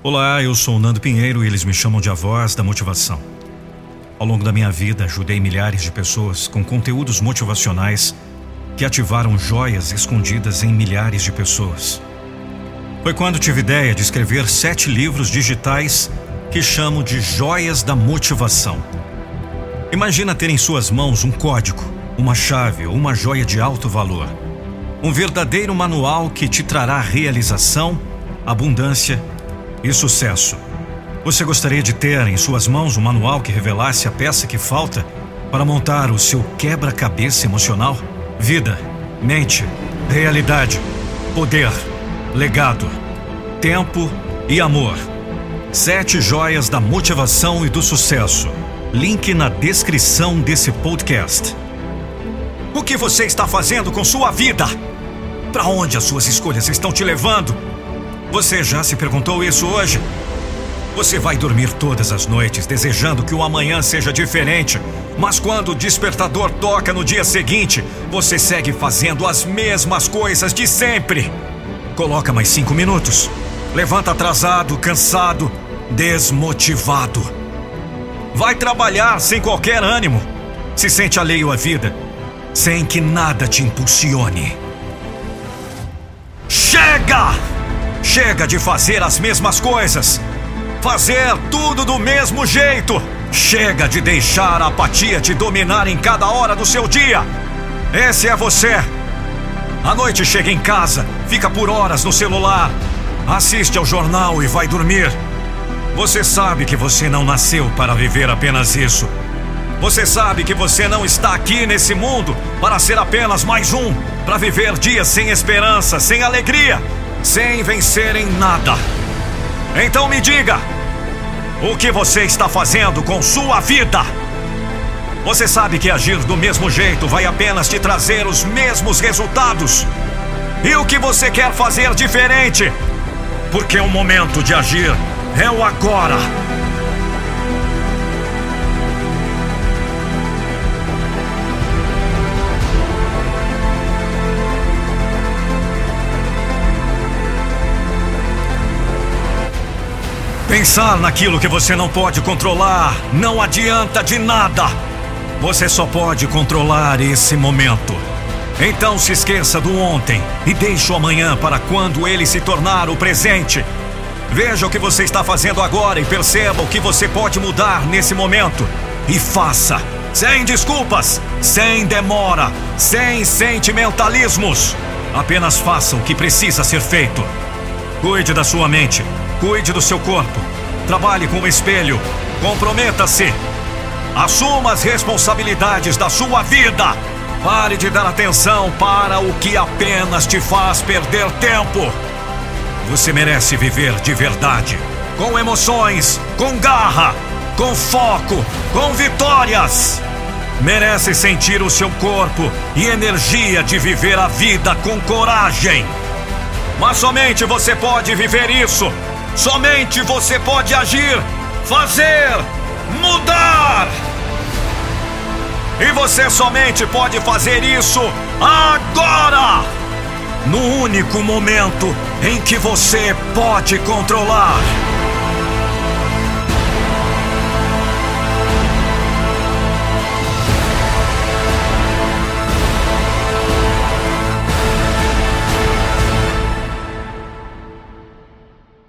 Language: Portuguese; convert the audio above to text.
Olá, eu sou Nando Pinheiro e eles me chamam de a voz da motivação. Ao longo da minha vida, ajudei milhares de pessoas com conteúdos motivacionais que ativaram joias escondidas em milhares de pessoas. Foi quando tive ideia de escrever sete livros digitais que chamo de Joias da Motivação. Imagina ter em suas mãos um código, uma chave ou uma joia de alto valor. Um verdadeiro manual que te trará realização, abundância e sucesso. Você gostaria de ter em suas mãos um manual que revelasse a peça que falta para montar o seu quebra-cabeça emocional? Vida, mente, realidade, poder, legado, tempo e amor. Sete joias da motivação e do sucesso. Link na descrição desse podcast. O que você está fazendo com sua vida? Para onde as suas escolhas estão te levando? Você já se perguntou isso hoje? Você vai dormir todas as noites desejando que o amanhã seja diferente, mas quando o despertador toca no dia seguinte, você segue fazendo as mesmas coisas de sempre. Coloca mais cinco minutos. Levanta atrasado, cansado, desmotivado. Vai trabalhar sem qualquer ânimo. Se sente alheio à vida, sem que nada te impulsione. Chega! Chega de fazer as mesmas coisas. Fazer tudo do mesmo jeito. Chega de deixar a apatia te dominar em cada hora do seu dia. Esse é você. À noite chega em casa, fica por horas no celular, assiste ao jornal e vai dormir. Você sabe que você não nasceu para viver apenas isso. Você sabe que você não está aqui nesse mundo para ser apenas mais um, para viver dias sem esperança, sem alegria, sem vencer em nada. Então me diga, o que você está fazendo com sua vida? Você sabe que agir do mesmo jeito vai apenas te trazer os mesmos resultados. E o que você quer fazer diferente? Porque o momento de agir é o agora. Pensar naquilo que você não pode controlar não adianta de nada. Você só pode controlar esse momento. Então se esqueça do ontem e deixe o amanhã para quando ele se tornar o presente. Veja o que você está fazendo agora e perceba o que você pode mudar nesse momento. E faça, sem desculpas, sem demora, sem sentimentalismos. Apenas faça o que precisa ser feito. Cuide da sua mente, cuide do seu corpo, trabalhe com o espelho, comprometa-se. Assuma as responsabilidades da sua vida. Pare de dar atenção para o que apenas te faz perder tempo. Você merece viver de verdade, com emoções, com garra, com foco, com vitórias. Merece sentir o seu corpo e energia de viver a vida com coragem. Mas somente você pode viver isso. Somente você pode agir, fazer, mudar. E você somente pode fazer isso agora! No único momento em que você pode controlar.